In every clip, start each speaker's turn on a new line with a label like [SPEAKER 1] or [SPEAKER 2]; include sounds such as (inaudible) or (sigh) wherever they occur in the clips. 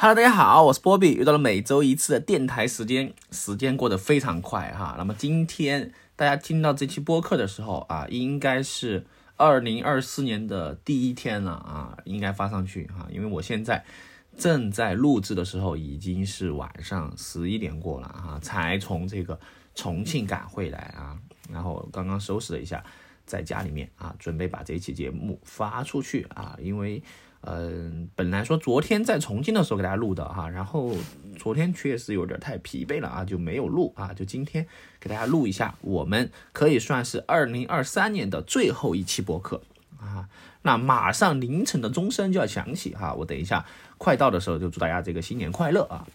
[SPEAKER 1] Hello，大家好，我是波比，又到了每周一次的电台时间，时间过得非常快哈。那么今天大家听到这期播客的时候啊，应该是二零二四年的第一天了啊，应该发上去哈，因为我现在正在录制的时候已经是晚上十一点过了哈，才从这个重庆赶回来啊，然后刚刚收拾了一下，在家里面啊，准备把这期节目发出去啊，因为。嗯，本来说昨天在重庆的时候给大家录的哈，然后昨天确实有点太疲惫了啊，就没有录啊，就今天给大家录一下，我们可以算是二零二三年的最后一期播客啊。那马上凌晨的钟声就要响起哈，我等一下快到的时候就祝大家这个新年快乐啊。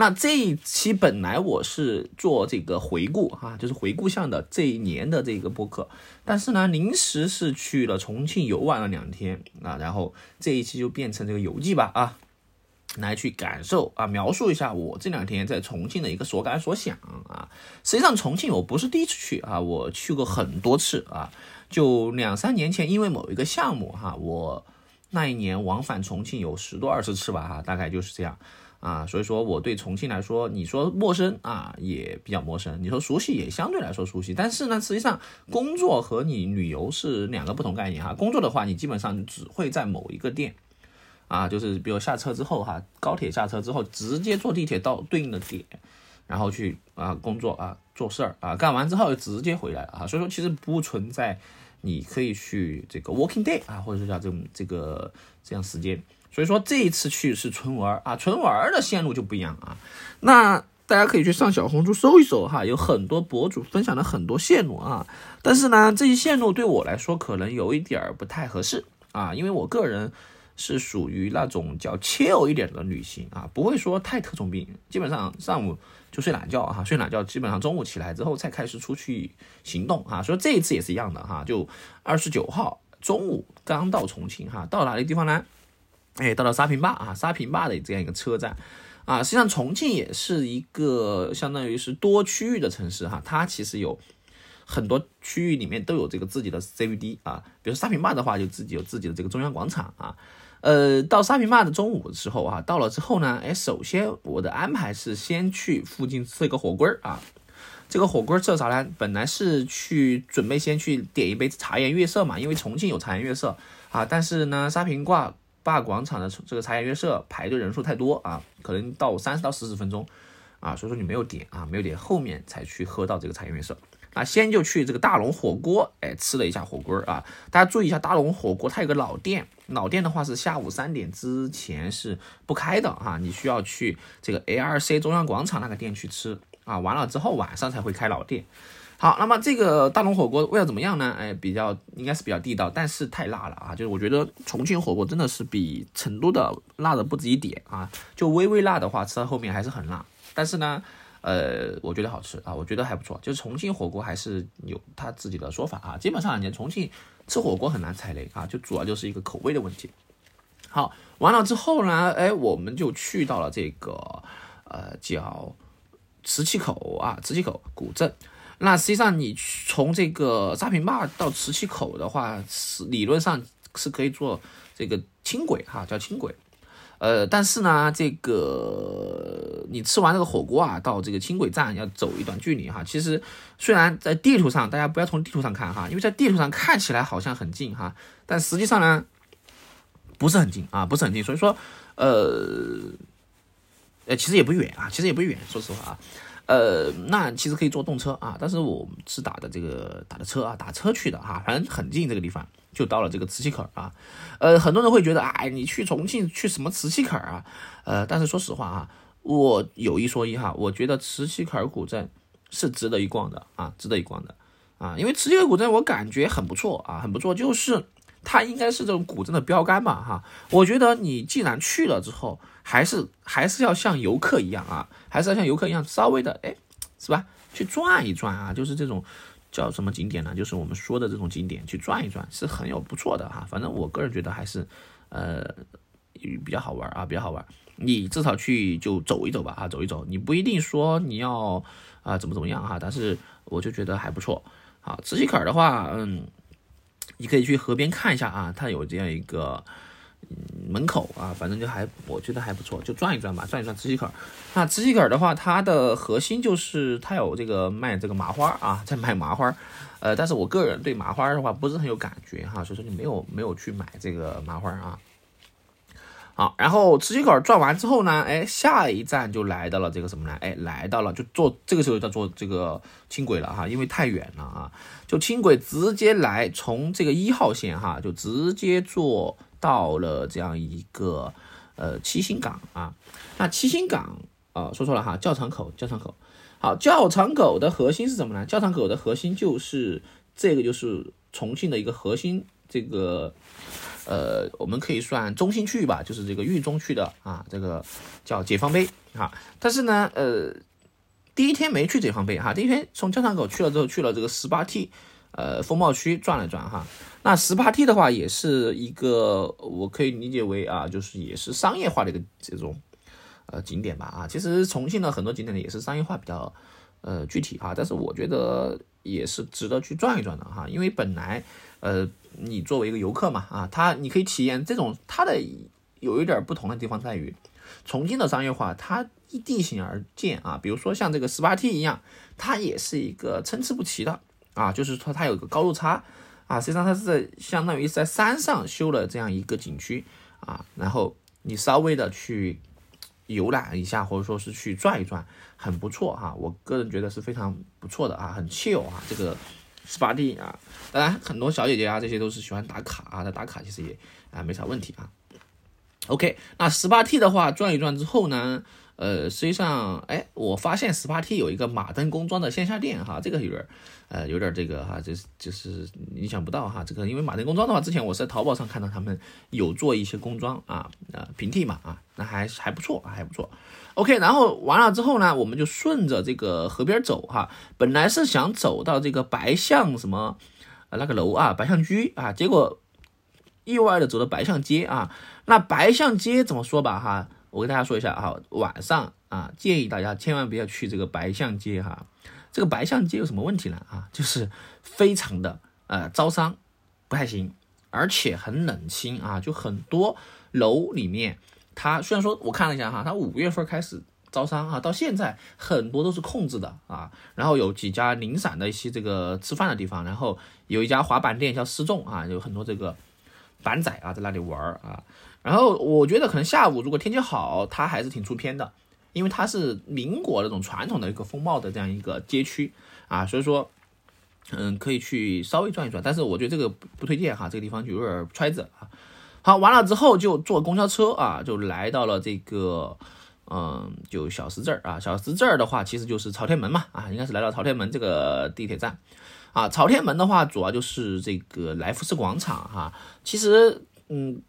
[SPEAKER 1] 那这一期本来我是做这个回顾哈，就是回顾向的这一年的这个播客，但是呢，临时是去了重庆游玩了两天啊，然后这一期就变成这个游记吧啊，来去感受啊，描述一下我这两天在重庆的一个所感所想啊。实际上重庆我不是第一次去啊，我去过很多次啊，就两三年前因为某一个项目哈，我那一年往返重庆有十多二十次吧哈，大概就是这样。啊，所以说我对重庆来说，你说陌生啊，也比较陌生；你说熟悉，也相对来说熟悉。但是呢，实际上工作和你旅游是两个不同概念哈。工作的话，你基本上只会在某一个店，啊，就是比如下车之后哈，高铁下车之后，直接坐地铁到对应的点，然后去啊工作啊做事儿啊，干完之后直接回来啊。所以说，其实不存在你可以去这个 working day 啊，或者说叫这种这个这样时间。所以说这一次去是纯玩啊，纯玩的线路就不一样啊。那大家可以去上小红书搜一搜哈，有很多博主分享了很多线路啊。但是呢，这些线路对我来说可能有一点不太合适啊，因为我个人是属于那种叫 chill 一点的旅行啊，不会说太特种兵，基本上上午就睡懒觉哈，睡懒觉基本上中午起来之后才开始出去行动哈。所以这一次也是一样的哈，就二十九号中午刚到重庆哈，到哪个地方呢？哎，到了沙坪坝啊，沙坪坝的这样一个车站啊，实际上重庆也是一个相当于是多区域的城市哈，它其实有很多区域里面都有这个自己的 CBD 啊，比如沙坪坝的话，就自己有自己的这个中央广场啊。呃，到沙坪坝的中午的时候啊，到了之后呢，哎，首先我的安排是先去附近吃一个火锅啊，这个火锅儿吃啥呢？本来是去准备先去点一杯茶颜悦色嘛，因为重庆有茶颜悦色啊，但是呢，沙坪坝。坝广场的这个茶颜悦色排队人数太多啊，可能到三十到四十分钟啊，所以说你没有点啊，没有点，后面才去喝到这个茶颜悦色。那先就去这个大龙火锅，哎，吃了一下火锅啊。大家注意一下，大龙火锅它有个老店，老店的话是下午三点之前是不开的哈，你需要去这个 ARC 中央广场那个店去吃啊，完了之后晚上才会开老店。好，那么这个大龙火锅味道怎么样呢？哎，比较应该是比较地道，但是太辣了啊！就是我觉得重庆火锅真的是比成都的辣的不止一点啊。就微微辣的话，吃到后面还是很辣。但是呢，呃，我觉得好吃啊，我觉得还不错。就是重庆火锅还是有他自己的说法啊。基本上你重庆吃火锅很难踩雷啊，就主要就是一个口味的问题。好，完了之后呢，哎，我们就去到了这个呃叫磁器口啊，磁器口古镇。那实际上，你从这个沙坪坝到磁器口的话，是理论上是可以坐这个轻轨哈，叫轻轨。呃，但是呢，这个你吃完这个火锅啊，到这个轻轨站要走一段距离哈。其实虽然在地图上，大家不要从地图上看哈，因为在地图上看起来好像很近哈，但实际上呢，不是很近啊，不是很近。所以说，呃，呃，其实也不远啊，其实也不远，说实话啊。呃，那其实可以坐动车啊，但是我们是打的这个打的车啊，打车去的哈，反正很近这个地方，就到了这个磁器口啊。呃，很多人会觉得，哎，你去重庆去什么磁器口啊？呃，但是说实话啊，我有一说一哈，我觉得磁器口古镇是值得一逛的啊，值得一逛的啊，因为磁器口古镇我感觉很不错啊，很不错，就是它应该是这种古镇的标杆嘛哈。我觉得你既然去了之后，还是还是要像游客一样啊，还是要像游客一样稍微的哎，是吧？去转一转啊，就是这种叫什么景点呢？就是我们说的这种景点去转一转是很有不错的哈。反正我个人觉得还是呃比较好玩啊，比较好玩。你至少去就走一走吧啊，走一走。你不一定说你要啊怎么怎么样哈，但是我就觉得还不错。好，磁器口的话，嗯，你可以去河边看一下啊，它有这样一个。门口啊，反正就还我觉得还不错，就转一转吧，转一转磁器口。那磁器口的话，它的核心就是它有这个卖这个麻花啊，在卖麻花。呃，但是我个人对麻花的话不是很有感觉哈，所以说就没有没有去买这个麻花啊。好，然后磁器口转完之后呢，哎，下一站就来到了这个什么呢？哎，来到了就坐这个时候要坐这个轻轨了哈，因为太远了啊，就轻轨直接来从这个一号线哈，就直接坐到了这样一个呃七星岗啊。那七星岗啊，说错了哈，教场口，教场口。好，教场口的核心是什么呢？教场口的核心就是这个，就是重庆的一个核心这个。呃，我们可以算中心区域吧，就是这个豫中区的啊，这个叫解放碑哈。但是呢，呃，第一天没去解放碑哈，第一天从交场口去了之后，去了这个十八梯呃，风貌区转了转哈。那十八 T 的话，也是一个我可以理解为啊，就是也是商业化的一个这种呃景点吧啊。其实重庆的很多景点呢，也是商业化比较呃具体啊，但是我觉得也是值得去转一转的哈，因为本来呃。你作为一个游客嘛，啊，他你可以体验这种它的有一点不同的地方在于，重庆的商业化它依地形而建啊，比如说像这个十八 T 一样，它也是一个参差不齐的啊，就是说它有个高度差啊，实际上它是在相当于在山上修了这样一个景区啊，然后你稍微的去游览一下或者说是去转一转，很不错哈，我个人觉得是非常不错的啊，很 chill 啊，这个。十八 D 啊，当然很多小姐姐啊，这些都是喜欢打卡啊，那打卡其实也啊没啥问题啊。OK，那十八 T 的话转一转之后呢，呃，实际上哎，我发现十八 T 有一个马登工装的线下店哈，这个有点呃有点这个哈，就是就是意想不到哈，这个因为马登工装的话，之前我是在淘宝上看到他们有做一些工装啊，呃平替嘛啊，那还还不错，还不错。OK，然后完了之后呢，我们就顺着这个河边走哈。本来是想走到这个白象什么那个楼啊，白象居啊，结果意外的走到白象街啊。那白象街怎么说吧哈？我跟大家说一下哈，晚上啊，建议大家千万不要去这个白象街哈。这个白象街有什么问题呢啊？就是非常的呃招商不太行，而且很冷清啊，就很多楼里面。它虽然说我看了一下哈，它五月份开始招商啊，到现在很多都是空置的啊。然后有几家零散的一些这个吃饭的地方，然后有一家滑板店叫失重啊，有很多这个板仔啊在那里玩啊。然后我觉得可能下午如果天气好，它还是挺出片的，因为它是民国那种传统的一个风貌的这样一个街区啊，所以说嗯可以去稍微转一转，但是我觉得这个不推荐哈，这个地方就有点揣子啊。好，完了之后就坐公交车啊，就来到了这个，嗯，就小石这儿啊。小石这儿的话，其实就是朝天门嘛，啊，应该是来到朝天门这个地铁站，啊，朝天门的话，主要就是这个来福士广场哈。其实，嗯。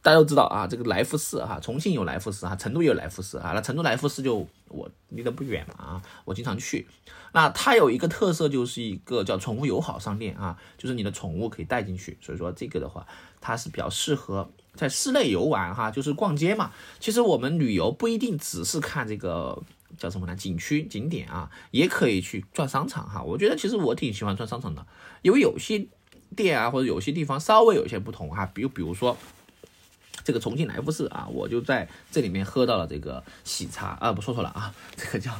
[SPEAKER 1] 大家都知道啊，这个来福士哈，重庆有来福士哈，成都也有来福士啊。那成都来福士就我离得不远嘛啊，我经常去。那它有一个特色，就是一个叫宠物友好商店啊，就是你的宠物可以带进去。所以说这个的话，它是比较适合在室内游玩哈，就是逛街嘛。其实我们旅游不一定只是看这个叫什么呢？景区景点啊，也可以去转商场哈。我觉得其实我挺喜欢转商场的，因为有些店啊或者有些地方稍微有些不同哈，比如比如说。这个重庆来福士啊，我就在这里面喝到了这个喜茶啊，不说错了啊，(laughs) 这个叫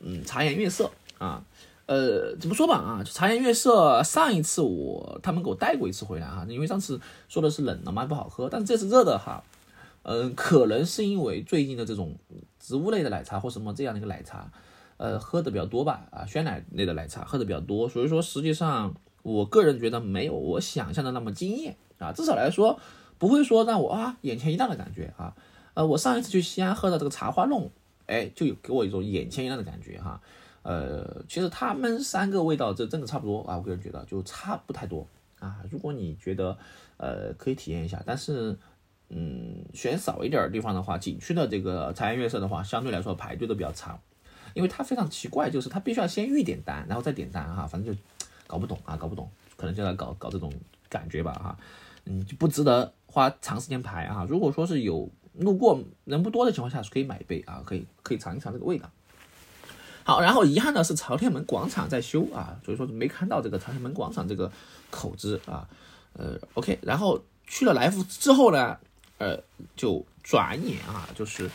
[SPEAKER 1] 嗯茶颜悦色啊，呃怎么说吧啊，茶颜悦色上一次我他们给我带过一次回来啊，因为上次说的是冷的嘛不好喝，但是这次热的哈，嗯可能是因为最近的这种植物类的奶茶或什么这样的一个奶茶，呃喝的比较多吧啊鲜奶类的奶茶喝的比较多，所以说实际上我个人觉得没有我想象的那么惊艳啊，至少来说。不会说让我啊眼前一亮的感觉啊，呃，我上一次去西安喝的这个茶花弄，哎，就有给我一种眼前一亮的感觉哈，呃，其实他们三个味道这真的差不多啊，我个人觉得就差不太多啊。如果你觉得呃可以体验一下，但是嗯选少一点地方的话，景区的这个茶颜悦色的话，相对来说排队都比较长，因为它非常奇怪，就是它必须要先预点单，然后再点单哈，反正就搞不懂啊，搞不懂，可能就在搞搞这种感觉吧哈，嗯，就不值得。花长时间排啊！如果说是有路过人不多的情况下，是可以买一杯啊，可以可以尝一尝这个味道。好，然后遗憾的是朝天门广场在修啊，所以说没看到这个朝天门广场这个口子啊。呃，OK，然后去了来福之后呢，呃，就转眼啊，就是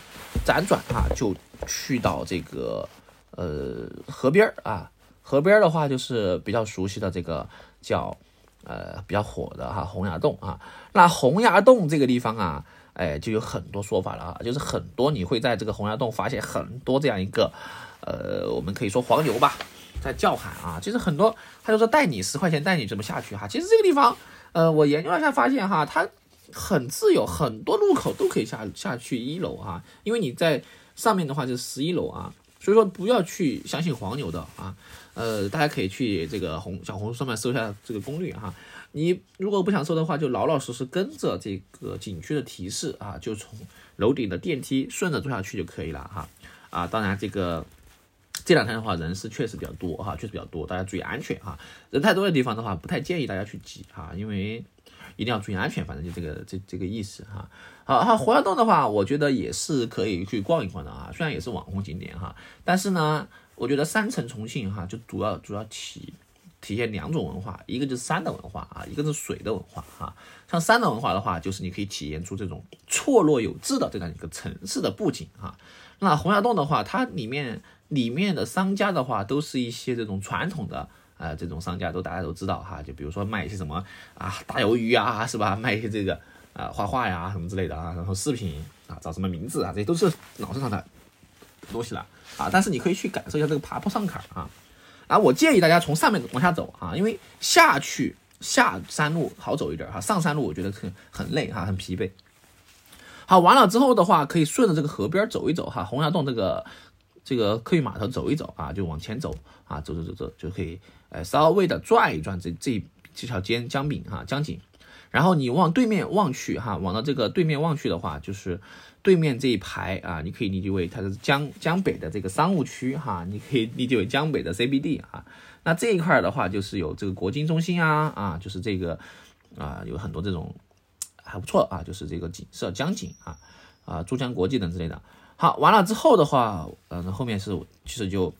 [SPEAKER 1] 辗转啊，就去到这个呃河边儿啊，河边的话就是比较熟悉的这个叫呃比较火的哈洪崖洞啊。那洪崖洞这个地方啊，哎，就有很多说法了啊，就是很多你会在这个洪崖洞发现很多这样一个呃，我们可以说黄牛吧，在叫喊啊，其实很多他就说带你十块钱带你怎么下去哈，其实这个地方呃，我研究了一下发现哈，它。很自由，很多路口都可以下下去一楼啊，因为你在上面的话就是十一楼啊，所以说不要去相信黄牛的啊，呃，大家可以去这个红小红书上面搜一下这个攻略哈，你如果不想搜的话，就老老实实跟着这个景区的提示啊，就从楼顶的电梯顺着坐下去就可以了哈，啊，当然这个这两天的话人是确实比较多哈，确实比较多，大家注意安全哈，人太多的地方的话不太建议大家去挤哈，因为。一定要注意安全，反正就这个这这个意思哈。好，好，洪崖洞的话，我觉得也是可以去逛一逛的啊。虽然也是网红景点哈，但是呢，我觉得山城重庆哈，就主要主要体体现两种文化，一个就是山的文化啊，一个是水的文化哈。像山的文化的话，就是你可以体验出这种错落有致的这样一个城市的布景哈。那洪崖洞的话，它里面里面的商家的话，都是一些这种传统的。啊，这种商家都大家都知道哈，就比如说卖一些什么啊大鱿鱼啊，是吧？卖一些这个啊画画呀什么之类的啊，然后饰品啊找什么名字啊，这些都是脑子上的东西了啊。但是你可以去感受一下这个爬坡上坎啊。啊，我建议大家从上面往下走啊，因为下去下山路好走一点哈，上山路我觉得很很累哈，很疲惫。好，完了之后的话，可以顺着这个河边走一走哈，洪崖洞这个这个客运码头走一走啊，就往前走啊，走走走走就可以。呃，稍微的转一转这这这条江江滨哈江景，然后你往对面望去哈，往到这个对面望去的话，就是对面这一排啊，你可以理解为它是江江北的这个商务区哈，你可以理解为江北的 CBD 啊。那这一块的话，就是有这个国金中心啊啊，就是这个啊有很多这种还不错啊，就是这个景色江景啊啊珠江国际等之类的。好，完了之后的话，嗯，后面是其实就。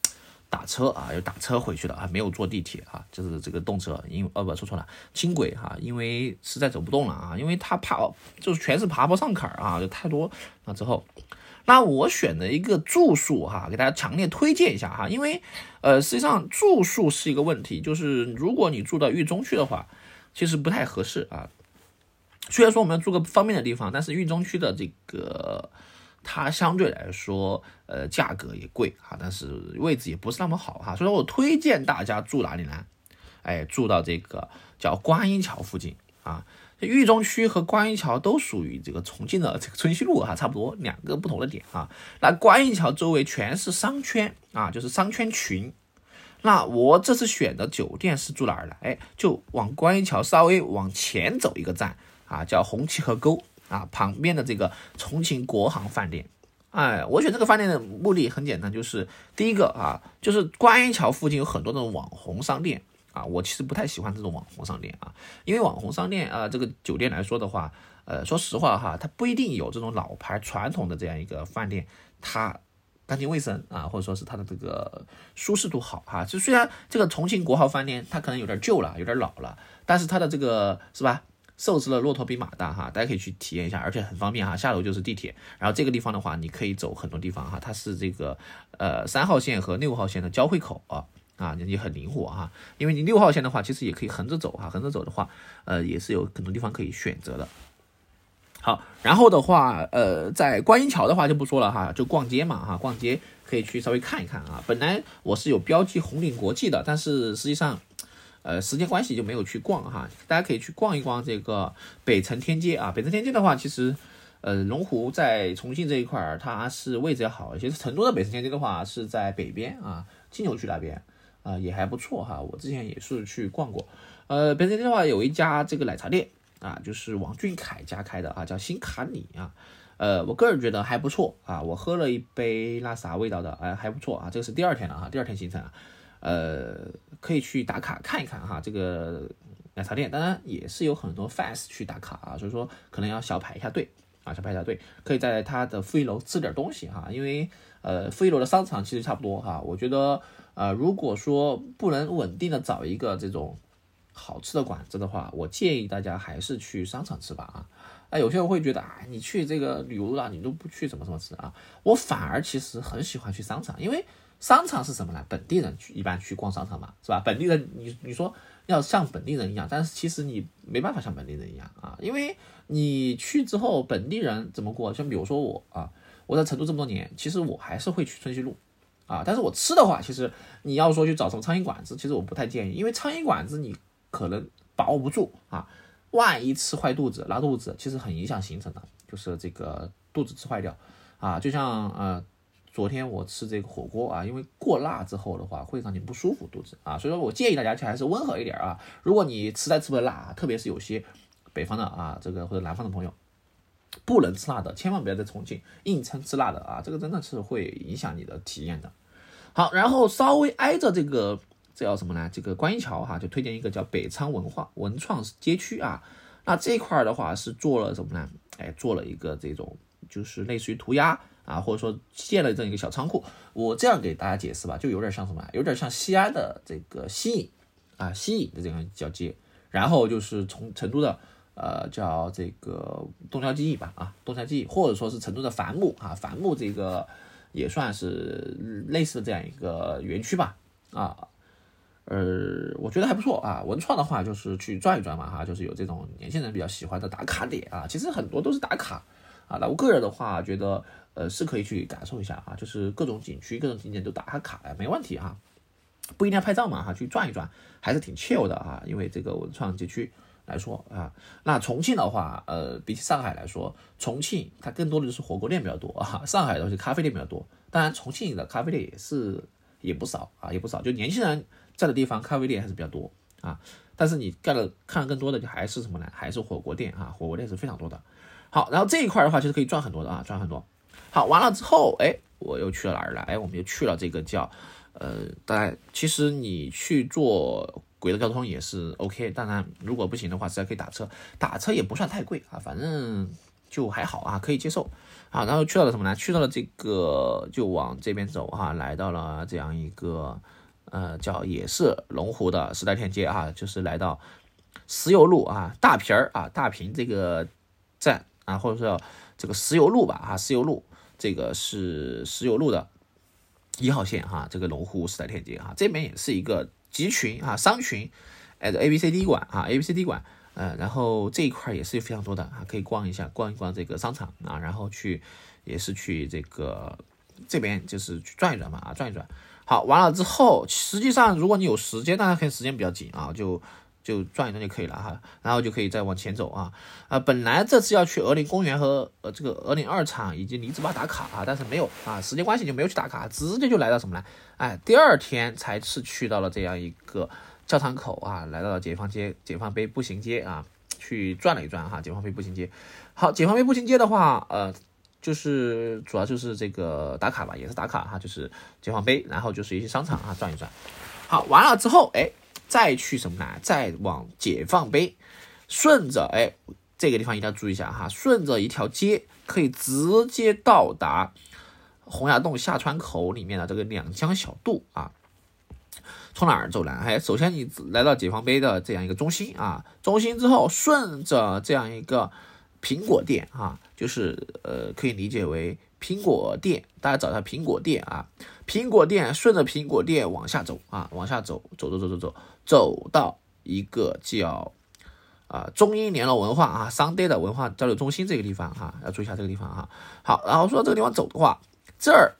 [SPEAKER 1] 打车啊，又打车回去了啊，没有坐地铁啊，就是这个动车，因为哦不说错了，轻轨哈，因为实在走不动了啊，因为它爬就是全是爬坡上坎儿啊，就太多那之后，那我选的一个住宿哈，给大家强烈推荐一下哈，因为呃实际上住宿是一个问题，就是如果你住到豫中区的话，其实不太合适啊。虽然说我们要住个方便的地方，但是豫中区的这个。它相对来说，呃，价格也贵哈，但是位置也不是那么好哈，所以说我推荐大家住哪里呢？哎，住到这个叫观音桥附近啊。渝中区和观音桥都属于这个重庆的 (laughs) 这个春熙路哈，差不多两个不同的点啊。那观音桥周围全是商圈啊，就是商圈群。那我这次选的酒店是住哪儿呢？哎，就往观音桥稍微往前走一个站啊，叫红旗河沟。啊，旁边的这个重庆国航饭店，哎，我选这个饭店的目的很简单，就是第一个啊，就是观音桥附近有很多的网红商店啊，我其实不太喜欢这种网红商店啊，因为网红商店啊，这个酒店来说的话，呃，说实话哈，它不一定有这种老牌传统的这样一个饭店，它干净卫生啊，或者说是它的这个舒适度好哈，就虽然这个重庆国航饭店它可能有点旧了，有点老了，但是它的这个是吧？瘦死了骆驼比马大哈，大家可以去体验一下，而且很方便哈，下楼就是地铁。然后这个地方的话，你可以走很多地方哈，它是这个呃三号线和六号线的交汇口啊啊，你很灵活哈。因为你六号线的话，其实也可以横着走哈，横着走的话，呃也是有很多地方可以选择的。好，然后的话，呃，在观音桥的话就不说了哈，就逛街嘛哈，逛街可以去稍微看一看啊。本来我是有标记红岭国际的，但是实际上。呃，时间关系就没有去逛哈，大家可以去逛一逛这个北城天街啊。北城天街的话，其实，呃，龙湖在重庆这一块儿，它是位置要好一些。成都的北城天街的话，是在北边啊，金牛区那边啊，也还不错哈。我之前也是去逛过。呃，北城天街的话，有一家这个奶茶店啊，就是王俊凯家开的啊，叫新卡里啊。呃，我个人觉得还不错啊。我喝了一杯那啥味道的，哎，还不错啊。这个是第二天了哈，第二天行程啊。呃，可以去打卡看一看哈，这个奶茶店，当然也是有很多 fans 去打卡啊，所以说可能要小排一下队啊，小排一下队，可以在它的负一楼吃点东西哈，因为呃负一楼的商场其实差不多哈，我觉得呃如果说不能稳定的找一个这种好吃的馆子的话，我建议大家还是去商场吃吧啊，哎，有些人会觉得啊，你去这个旅游了，你都不去什么什么吃啊？我反而其实很喜欢去商场，因为商场是什么呢？本地人去一般去逛商场嘛，是吧？本地人，你你说要像本地人一样，但是其实你没办法像本地人一样啊，因为你去之后，本地人怎么过？像比如说我啊，我在成都这么多年，其实我还是会去春熙路啊，但是我吃的话，其实你要说去找什么苍蝇馆子，其实我不太建议，因为苍蝇馆子你可能把握不住啊。万一吃坏肚子、拉肚子，其实很影响行程的，就是这个肚子吃坏掉啊。就像呃，昨天我吃这个火锅啊，因为过辣之后的话，会让你不舒服肚子啊。所以说我建议大家去还是温和一点啊。如果你实在吃不了辣，特别是有些北方的啊，这个或者南方的朋友不能吃辣的，千万不要在重庆硬撑吃辣的啊，这个真的是会影响你的体验的。好，然后稍微挨着这个。这叫什么呢？这个观音桥哈，就推荐一个叫北昌文化文创街区啊。那这块儿的话是做了什么呢？哎，做了一个这种就是类似于涂鸦啊，或者说建了这样一个小仓库。我这样给大家解释吧，就有点像什么？有点像西安的这个西影啊，西影的这样叫街。然后就是从成都的呃叫这个东郊记忆吧啊，东郊记忆，或者说是成都的繁木啊，繁木这个也算是类似的这样一个园区吧啊。呃，我觉得还不错啊。文创的话，就是去转一转嘛，哈，就是有这种年轻人比较喜欢的打卡点啊。其实很多都是打卡啊。那我个人的话，觉得呃是可以去感受一下啊，就是各种景区、各种景点都打下卡呀，没问题哈。不一定要拍照嘛，哈，去转一转还是挺 chill 的啊。因为这个文创街区来说啊，那重庆的话，呃，比起上海来说，重庆它更多的就是火锅店比较多啊，上海的是咖啡店比较多。当然，重庆的咖啡店也是也不少啊，也不少，就年轻人。在的地方咖啡店还是比较多啊，但是你干了看了更多的就还是什么呢？还是火锅店啊，火锅店是非常多的。好，然后这一块的话其实可以赚很多的啊，赚很多。好，完了之后，哎，我又去了哪儿了？哎，我们又去了这个叫呃，当然，其实你去坐轨道交通也是 OK。当然，如果不行的话，实在可以打车，打车也不算太贵啊，反正就还好啊，可以接受。好，然后去到了什么呢？去到了这个就往这边走哈，来到了这样一个。呃，叫也是龙湖的时代天街啊，就是来到石油路啊，大坪儿啊，大坪这个站啊，或者说这个石油路吧啊，石油路这个是石油路的一号线哈，这个龙湖时代天街啊，这边也是一个集群啊，商群，哎，A B C D 馆啊，A B C D 馆，呃，然后这一块也是非常多的啊，可以逛一下，逛一逛这个商场啊，然后去也是去这个这边就是去转一转嘛啊，转一转。好，完了之后，实际上如果你有时间，大家可能时间比较紧啊，就就转一转就可以了哈，然后就可以再往前走啊。啊，本来这次要去鹅岭公园和呃这个鹅岭二厂以及离子坝打卡啊，但是没有啊，时间关系就没有去打卡，直接就来到什么呢？哎，第二天才是去到了这样一个教堂口啊，来到了解放街、解放碑步行街啊，去转了一转哈，解放碑步行街。好，解放碑步行街的话，呃。就是主要就是这个打卡吧，也是打卡哈，就是解放碑，然后就是一些商场啊转一转。好，完了之后，哎，再去什么呢？再往解放碑，顺着哎这个地方一定要注意一下哈，顺着一条街可以直接到达洪崖洞下川口里面的这个两江小渡啊。从哪儿走呢？哎，首先你来到解放碑的这样一个中心啊，中心之后顺着这样一个。苹果店啊，就是呃，可以理解为苹果店，大家找一下苹果店啊。苹果店顺着苹果店往下走啊，往下走，走走走走走，走到一个叫啊中英联络文化啊商代的文化交流中心这个地方哈，要注意一下这个地方哈。好，然后说到这个地方走的话，这儿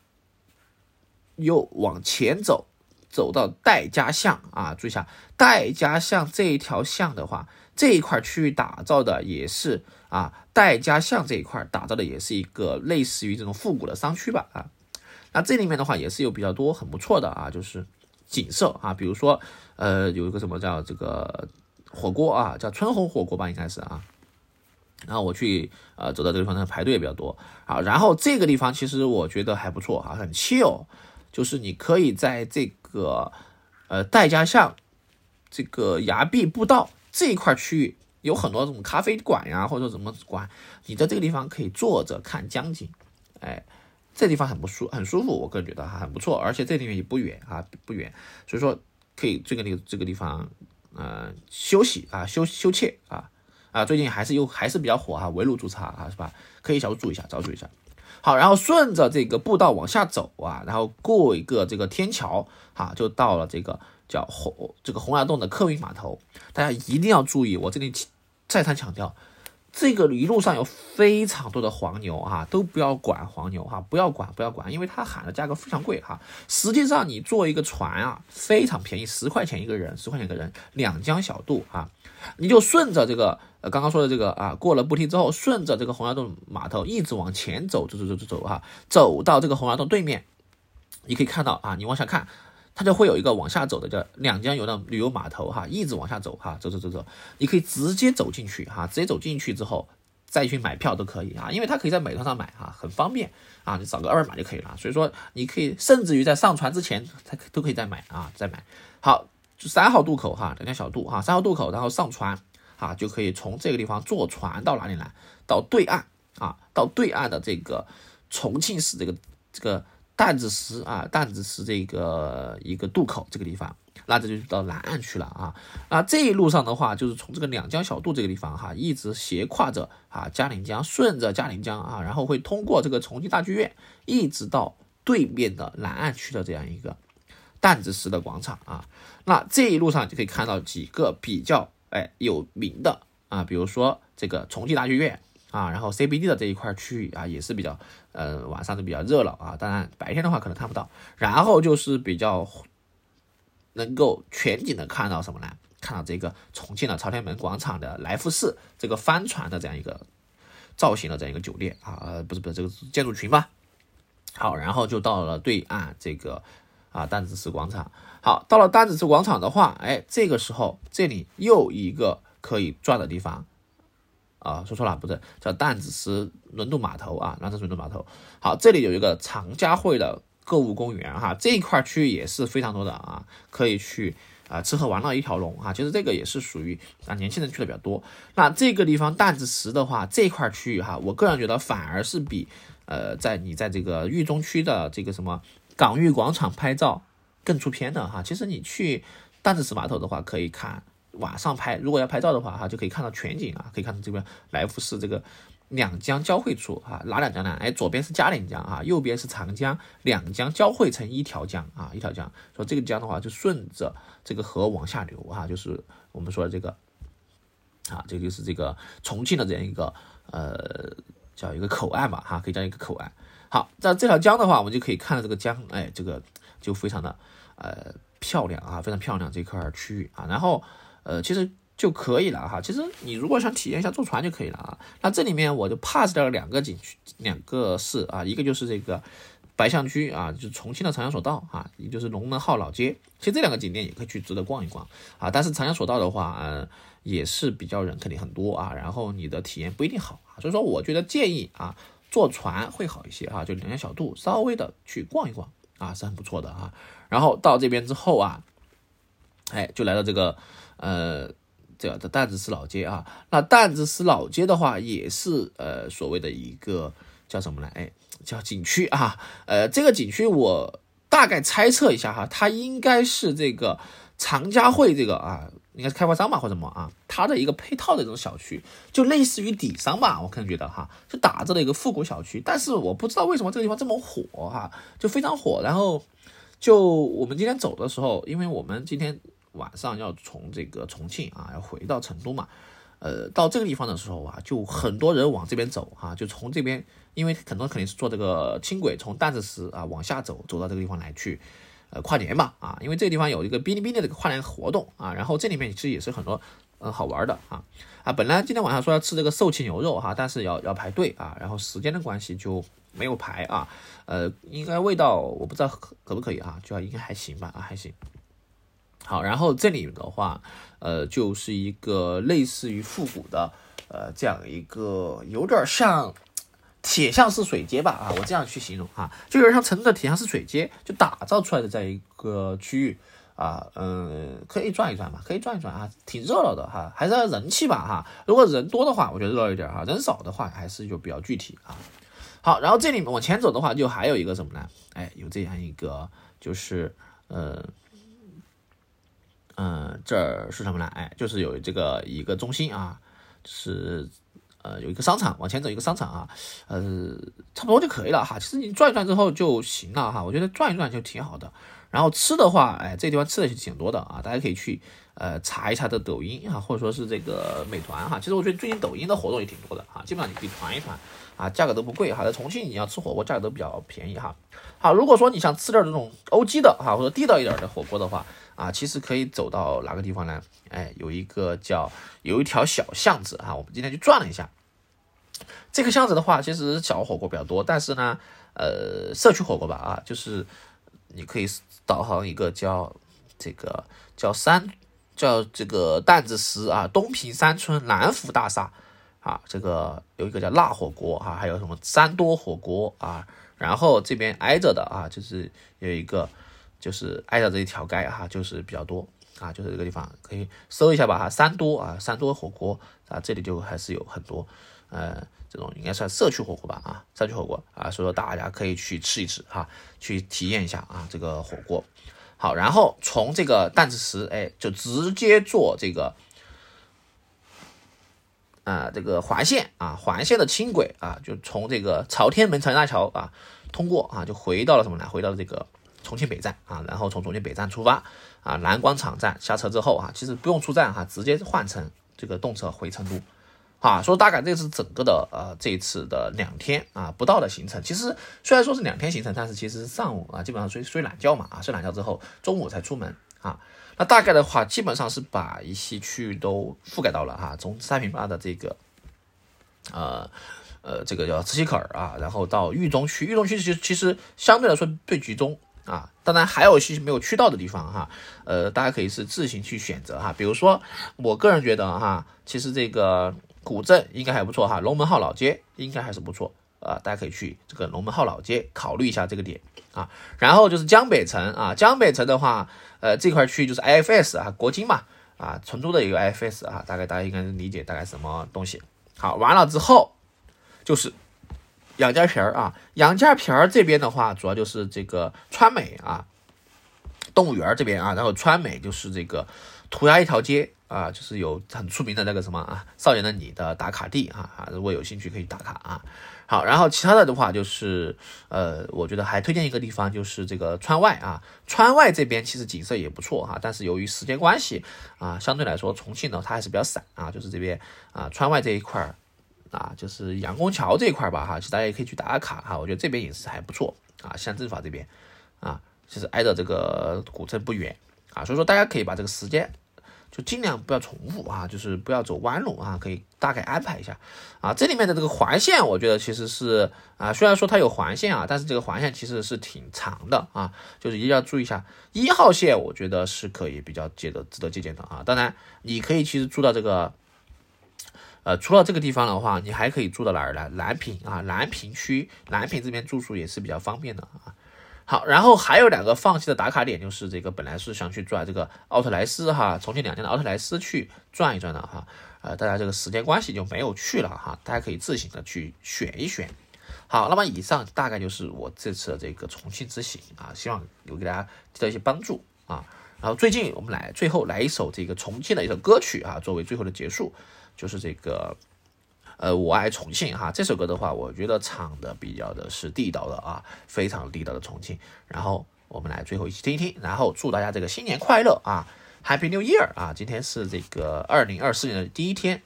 [SPEAKER 1] 又往前走，走到戴家巷啊，注意一下戴家巷这一条巷的话，这一块区域打造的也是。啊，戴家巷这一块打造的也是一个类似于这种复古的商区吧，啊，那这里面的话也是有比较多很不错的啊，就是景色啊，比如说呃有一个什么叫这个火锅啊，叫春红火锅吧，应该是啊，然后我去呃走到这个地方呢排队也比较多啊，然后这个地方其实我觉得还不错啊，很 chill，就是你可以在这个呃戴家巷这个崖壁步道这一块区域。有很多这种咖啡馆呀，或者什么馆，你在这个地方可以坐着看江景，哎，这地方很不舒很舒服，我个人觉得还很不错，而且这地方也不远啊，不远，所以说可以这个地这个地方，呃，休息啊，休休憩啊，啊，最近还是又还是比较火哈，围炉煮茶啊，是吧？可以小注意一下，小注意一下。好，然后顺着这个步道往下走啊，然后过一个这个天桥，哈，就到了这个叫红这个洪崖洞的客运码头。大家一定要注意，我这里再三强调。这个一路上有非常多的黄牛哈，都不要管黄牛哈，不要管不要管，因为他喊的价格非常贵哈。实际上你坐一个船啊，非常便宜，十块钱一个人，十块钱一个人，两江小渡啊，你就顺着这个呃刚刚说的这个啊，过了步梯之后，顺着这个洪崖洞码头一直往前走走走走走走哈，走到这个洪崖洞对面，你可以看到啊，你往下看。它就会有一个往下走的叫两江游的旅游码头哈，一直往下走哈，走走走走，你可以直接走进去哈，直接走进去之后再去买票都可以啊，因为它可以在美团上买哈，很方便啊，你扫个二维码就可以了。所以说你可以甚至于在上船之前，它都可以再买啊，再买。好，三号渡口哈，两江小渡哈，三号渡口，然后上船啊，就可以从这个地方坐船到哪里来？到对岸啊，到对岸的这个重庆市这个这个。弹子石啊，弹子石这个一个渡口这个地方，那这就到南岸去了啊。那这一路上的话，就是从这个两江小渡这个地方哈，一直斜跨着啊嘉陵江，顺着嘉陵江啊，然后会通过这个重庆大剧院，一直到对面的南岸区的这样一个弹子石的广场啊。那这一路上就可以看到几个比较哎有名的啊，比如说这个重庆大剧院。啊，然后 CBD 的这一块区域啊，也是比较，呃，晚上都比较热闹啊。当然白天的话可能看不到。然后就是比较能够全景的看到什么呢？看到这个重庆的朝天门广场的来福士这个帆船的这样一个造型的这样一个酒店啊，呃，不是不是这个建筑群吧？好，然后就到了对岸这个啊弹子石广场。好，到了弹子石广场的话，哎，这个时候这里又一个可以转的地方。啊，说错了，不是叫担子石轮渡码头啊，兰州轮渡码头。好，这里有一个长嘉汇的购物公园哈，这一块区域也是非常多的啊，可以去啊吃喝玩乐一条龙啊。其实这个也是属于啊年轻人去的比较多。那这个地方担子石的话，这块区域哈，我个人觉得反而是比呃在你在这个豫中区的这个什么港域广场拍照更出片的哈。其实你去担子石码头的话，可以看。晚上拍，如果要拍照的话，哈，就可以看到全景啊，可以看到这边来福士这个两江交汇处啊，哪两江呢？哎，左边是嘉陵江啊，右边是长江，两江交汇成一条江啊，一条江。说这个江的话，就顺着这个河往下流啊，就是我们说的这个啊，这个就是这个重庆的这样一个呃叫一个口岸吧，哈，可以叫一个口岸。好，在这条江的话，我们就可以看到这个江，哎，这个就非常的呃漂亮啊，非常漂亮这块区域啊，然后。呃，其实就可以了哈。其实你如果想体验一下坐船就可以了啊。那这里面我就 pass 掉了两个景区，两个市啊，一个就是这个白象居啊，就是重庆的长江索道啊，也就是龙门号老街。其实这两个景点也可以去值得逛一逛啊。但是长江索道的话，嗯，也是比较人肯定很多啊，然后你的体验不一定好啊。所以说，我觉得建议啊，坐船会好一些哈，就两江小渡稍微的去逛一逛啊，是很不错的啊。然后到这边之后啊，哎，就来到这个。呃，这个担子石老街啊，那担子石老街的话，也是呃所谓的一个叫什么呢？哎，叫景区啊。呃，这个景区我大概猜测一下哈，它应该是这个长嘉汇这个啊，应该是开发商吧或者什么啊，它的一个配套的这种小区，就类似于底商吧，我可能觉得哈，就打造的一个复古小区。但是我不知道为什么这个地方这么火哈，就非常火。然后就我们今天走的时候，因为我们今天。晚上要从这个重庆啊，要回到成都嘛，呃，到这个地方的时候啊，就很多人往这边走啊，就从这边，因为很多肯定是坐这个轻轨从担子石啊往下走，走到这个地方来去，呃，跨年嘛啊，因为这个地方有一个哔哩哔哩的这个跨年活动啊，然后这里面其实也是很多嗯好玩的啊。啊，本来今天晚上说要吃这个寿庆牛肉哈，但是要要排队啊，然后时间的关系就没有排啊，呃，应该味道我不知道可可不可以啊，就要应该还行吧啊，还行。好，然后这里的话，呃，就是一个类似于复古的，呃，这样一个有点像铁像式水街吧，啊，我这样去形容啊，就有点像成都的铁像式水街，就打造出来的这样一个区域啊，嗯，可以转一转嘛，可以转一转啊，挺热闹的哈，还是要人气吧哈，如果人多的话，我觉得热闹一点哈，人少的话还是就比较具体啊。好，然后这里往前走的话，就还有一个什么呢？哎，有这样一个，就是呃。嗯，这儿是什么呢？哎，就是有这个一个中心啊，是呃有一个商场，往前走一个商场啊，呃差不多就可以了哈。其实你转一转之后就行了哈，我觉得转一转就挺好的。然后吃的话，哎，这地方吃的是挺多的啊，大家可以去呃查一查的抖音啊，或者说是这个美团哈。其实我觉得最近抖音的活动也挺多的啊，基本上你可以团一团啊，价格都不贵哈。在重庆你要吃火锅，价格都比较便宜哈。好，如果说你想吃点这种欧鸡的哈，或者地道一点的火锅的话啊，其实可以走到哪个地方呢？哎，有一个叫有一条小巷子哈，我们今天去转了一下。这个巷子的话，其实小火锅比较多，但是呢，呃，社区火锅吧啊，就是你可以导航一个叫这个叫三叫这个担子石啊，东平山村南福大厦啊，这个有一个叫辣火锅啊，还有什么三多火锅啊，然后这边挨着的啊，就是有一个就是挨着这一条街哈，就是比较多啊，就是这个地方可以搜一下吧哈，三多啊，三多火锅啊，这里就还是有很多。呃，这种应该算社区火锅吧，啊，社区火锅啊，所以说大家可以去吃一吃哈，去体验一下啊，这个火锅。好，然后从这个担子石，哎，就直接坐这个，啊，这个环线啊，环线的轻轨啊，就从这个朝天门长江大桥啊通过啊，就回到了什么呢？回到了这个重庆北站啊，然后从重庆北站出发啊，南广场站下车之后啊，其实不用出站哈，直接换乘这个动车回成都。啊，说大概这是整个的呃这一次的两天啊不到的行程。其实虽然说是两天行程，但是其实上午啊基本上睡睡懒觉嘛啊睡懒觉之后中午才出门啊。那大概的话基本上是把一些区域都覆盖到了哈，从三平坝的这个呃呃这个叫磁器口啊，然后到豫中区，豫中区其实其实相对来说最集中啊。当然还有一些没有去到的地方哈，呃大家可以是自行去选择哈。比如说我个人觉得哈，其实这个。古镇应该还不错哈，龙门号老街应该还是不错啊，大家可以去这个龙门号老街考虑一下这个点啊。然后就是江北城啊，江北城的话，呃，这块区域就是 IFS 啊，国金嘛啊，成都的一个 IFS 啊，大概大家应该能理解大概什么东西。好，完了之后就是杨家坪儿啊，杨家坪儿这边的话，主要就是这个川美啊，动物园这边啊，然后川美就是这个涂鸦一条街。啊，就是有很出名的那个什么啊，少年的你的打卡地啊啊，如果有兴趣可以打卡啊。好，然后其他的的话就是，呃，我觉得还推荐一个地方，就是这个川外啊，川外这边其实景色也不错哈，但是由于时间关系啊，相对来说重庆呢它还是比较散啊，就是这边啊川外这一块儿啊，就是杨公桥这一块吧哈，其实大家也可以去打卡哈，我觉得这边也是还不错啊，乡政法这边啊，其实挨着这个古镇不远啊，所以说大家可以把这个时间。就尽量不要重复啊，就是不要走弯路啊，可以大概安排一下啊。这里面的这个环线，我觉得其实是啊，虽然说它有环线啊，但是这个环线其实是挺长的啊，就是一定要注意一下。一号线我觉得是可以比较借的，值得借鉴的啊。当然，你可以其实住到这个，呃，除了这个地方的话，你还可以住到哪儿呢？南平啊，南平区，南平这边住宿也是比较方便的啊。好，然后还有两个放弃的打卡点，就是这个本来是想去转这个奥特莱斯哈，重庆两天的奥特莱斯去转一转的哈，呃，大家这个时间关系就没有去了哈，大家可以自行的去选一选。好，那么以上大概就是我这次的这个重庆之行啊，希望有给大家提到一些帮助啊。然后最近我们来最后来一首这个重庆的一首歌曲啊，作为最后的结束，就是这个。呃，我爱重庆哈，这首歌的话，我觉得唱的比较的是地道的啊，非常地道的重庆。然后我们来最后一起听一听，然后祝大家这个新年快乐啊，Happy New Year 啊！今天是这个二零二四年的第一天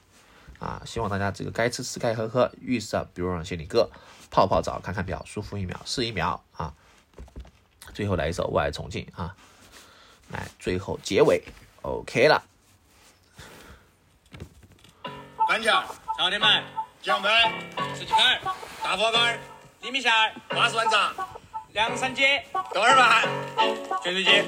[SPEAKER 1] 啊，希望大家这个该吃吃该喝喝，遇上比如让心里歌，泡泡澡看看表，舒服一秒是一秒啊。最后来一首我爱重庆啊，来最后结尾 OK 了，
[SPEAKER 2] 板桥。朝天门、江北、十七坎、大佛杆、李米线、八十万闸、凉山街、豆儿饭、泉水街。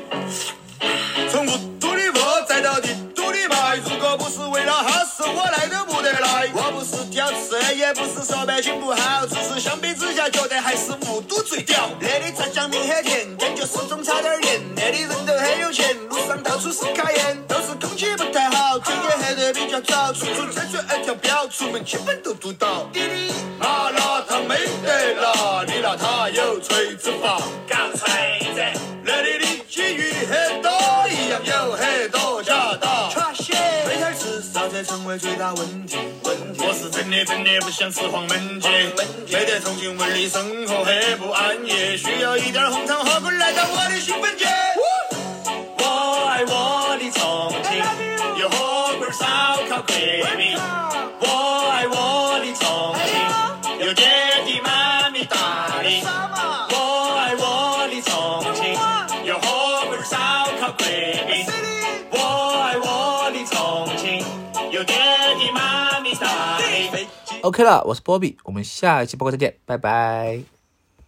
[SPEAKER 2] 从无土的坡再到地土的埋，如果不是为了好事，我来都不得来。我不是挑刺，也不是说百姓不好，只是相比之下，觉得还是雾都最屌。那里炸酱面很甜，感觉始终差点盐。那里人都很有钱，路上到处是卡宴，都是空气不太黑得比较早，处处车水二条表，出门基本都堵到。滴滴，啊那他没得了，你那他有锤子吧？干锤子，那里的机遇很多，一样有很多假打。每天至少才成为最大问题。
[SPEAKER 3] 我是真的真的不想吃黄焖鸡，没得重庆味的生活很不安逸，需要一点红糖火锅来到我的兴奋节。我爱我的重庆，有爹地妈咪。我爱我的重庆，有火锅、烧烤。我爱我的重庆，有爹地妈咪。
[SPEAKER 1] OK 了，我是波比，我们下一期播客再见，拜拜。